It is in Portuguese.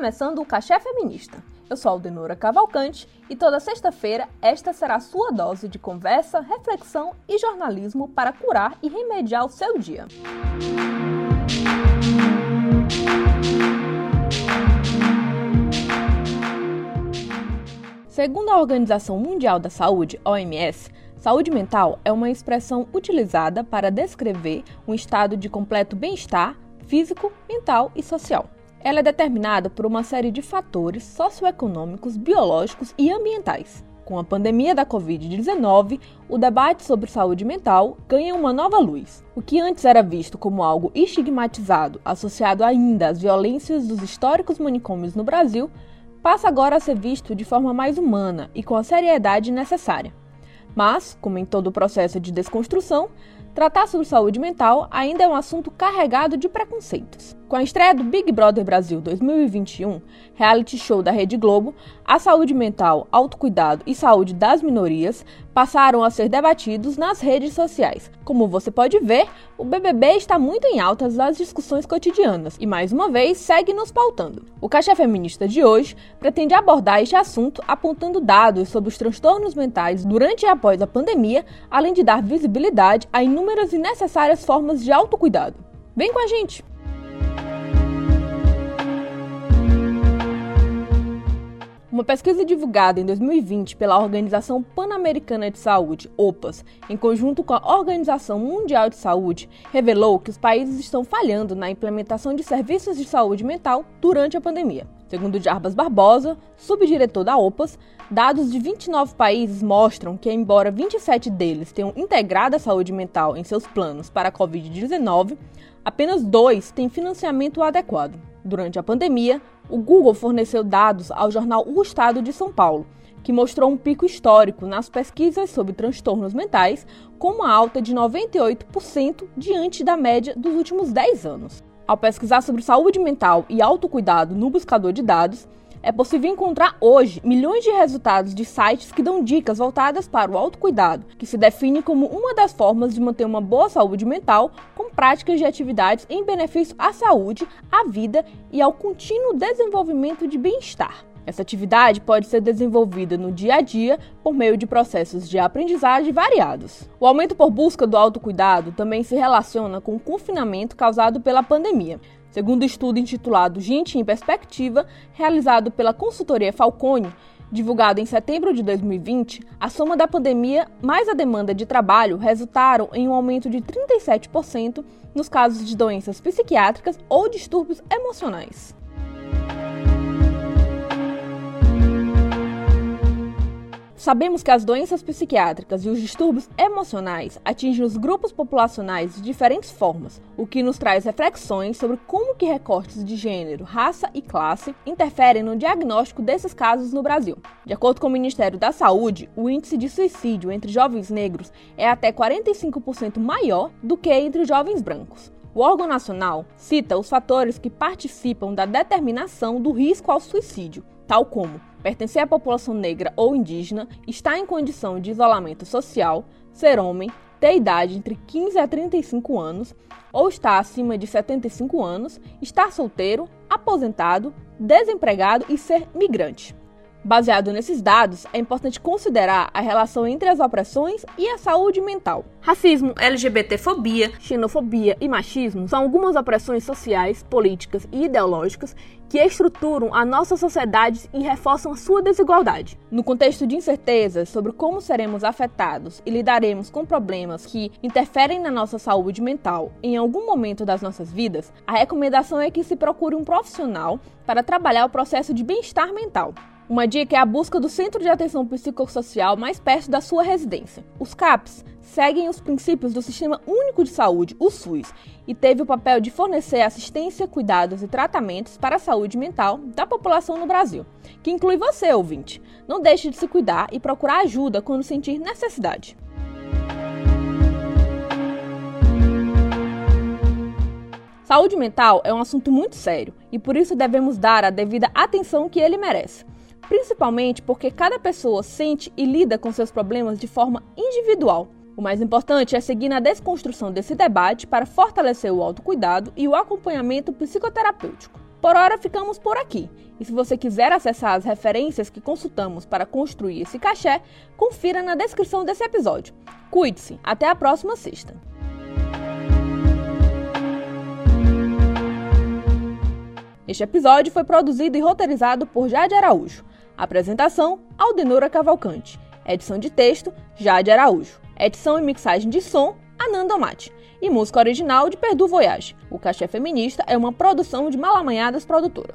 começando o Cachê Feminista. Eu sou Aldenora Cavalcante e toda sexta-feira esta será a sua dose de conversa, reflexão e jornalismo para curar e remediar o seu dia. Segundo a Organização Mundial da Saúde, OMS, saúde mental é uma expressão utilizada para descrever um estado de completo bem-estar físico, mental e social. Ela é determinada por uma série de fatores socioeconômicos, biológicos e ambientais. Com a pandemia da Covid-19, o debate sobre saúde mental ganha uma nova luz. O que antes era visto como algo estigmatizado, associado ainda às violências dos históricos manicômios no Brasil, passa agora a ser visto de forma mais humana e com a seriedade necessária. Mas, como em todo o processo de desconstrução, tratar sobre saúde mental ainda é um assunto carregado de preconceitos. Com a estreia do Big Brother Brasil 2021, reality show da Rede Globo, a saúde mental, autocuidado e saúde das minorias passaram a ser debatidos nas redes sociais. Como você pode ver, o BBB está muito em altas nas discussões cotidianas e, mais uma vez, segue nos pautando. O Caixa Feminista de hoje pretende abordar este assunto apontando dados sobre os transtornos mentais durante e após a pandemia, além de dar visibilidade a inúmeras e necessárias formas de autocuidado. Vem com a gente! Uma pesquisa divulgada em 2020 pela Organização Pan-Americana de Saúde, OPAS, em conjunto com a Organização Mundial de Saúde, revelou que os países estão falhando na implementação de serviços de saúde mental durante a pandemia. Segundo Jarbas Barbosa, subdiretor da OPAS, dados de 29 países mostram que, embora 27 deles tenham integrado a saúde mental em seus planos para a Covid-19, apenas dois têm financiamento adequado. Durante a pandemia, o Google forneceu dados ao jornal O Estado de São Paulo, que mostrou um pico histórico nas pesquisas sobre transtornos mentais, com uma alta de 98% diante da média dos últimos 10 anos. Ao pesquisar sobre saúde mental e autocuidado no buscador de dados, é possível encontrar hoje milhões de resultados de sites que dão dicas voltadas para o autocuidado, que se define como uma das formas de manter uma boa saúde mental com práticas de atividades em benefício à saúde, à vida e ao contínuo desenvolvimento de bem-estar. Essa atividade pode ser desenvolvida no dia a dia por meio de processos de aprendizagem variados. O aumento por busca do autocuidado também se relaciona com o confinamento causado pela pandemia. Segundo o estudo intitulado Gente em Perspectiva, realizado pela consultoria Falcone, divulgado em setembro de 2020, a soma da pandemia mais a demanda de trabalho resultaram em um aumento de 37% nos casos de doenças psiquiátricas ou distúrbios emocionais. Sabemos que as doenças psiquiátricas e os distúrbios emocionais atingem os grupos populacionais de diferentes formas, o que nos traz reflexões sobre como que recortes de gênero, raça e classe interferem no diagnóstico desses casos no Brasil. De acordo com o Ministério da Saúde, o índice de suicídio entre jovens negros é até 45% maior do que entre jovens brancos. O órgão nacional cita os fatores que participam da determinação do risco ao suicídio, tal como pertencer à população negra ou indígena, estar em condição de isolamento social, ser homem, ter idade entre 15 a 35 anos ou estar acima de 75 anos, estar solteiro, aposentado, desempregado e ser migrante. Baseado nesses dados, é importante considerar a relação entre as opressões e a saúde mental. Racismo, LGBTfobia, xenofobia e machismo são algumas opressões sociais, políticas e ideológicas que estruturam a nossa sociedade e reforçam a sua desigualdade. No contexto de incertezas sobre como seremos afetados e lidaremos com problemas que interferem na nossa saúde mental em algum momento das nossas vidas, a recomendação é que se procure um profissional para trabalhar o processo de bem-estar mental. Uma dica é a busca do Centro de Atenção Psicossocial mais perto da sua residência. Os CAPs seguem os princípios do Sistema Único de Saúde, o SUS, e teve o papel de fornecer assistência, cuidados e tratamentos para a saúde mental da população no Brasil, que inclui você, ouvinte. Não deixe de se cuidar e procurar ajuda quando sentir necessidade. Saúde mental é um assunto muito sério e por isso devemos dar a devida atenção que ele merece principalmente porque cada pessoa sente e lida com seus problemas de forma individual. O mais importante é seguir na desconstrução desse debate para fortalecer o autocuidado e o acompanhamento psicoterapêutico. Por hora ficamos por aqui. E se você quiser acessar as referências que consultamos para construir esse cachê, confira na descrição desse episódio. Cuide-se, até a próxima sexta. Este episódio foi produzido e roteirizado por Jade Araújo. Apresentação: Aldenora Cavalcante. Edição de texto: Jade Araújo. Edição e mixagem de som: Ananda Mate. E música original de Perdu Voyage. O Cachê Feminista é uma produção de Malamanhadas Produtora.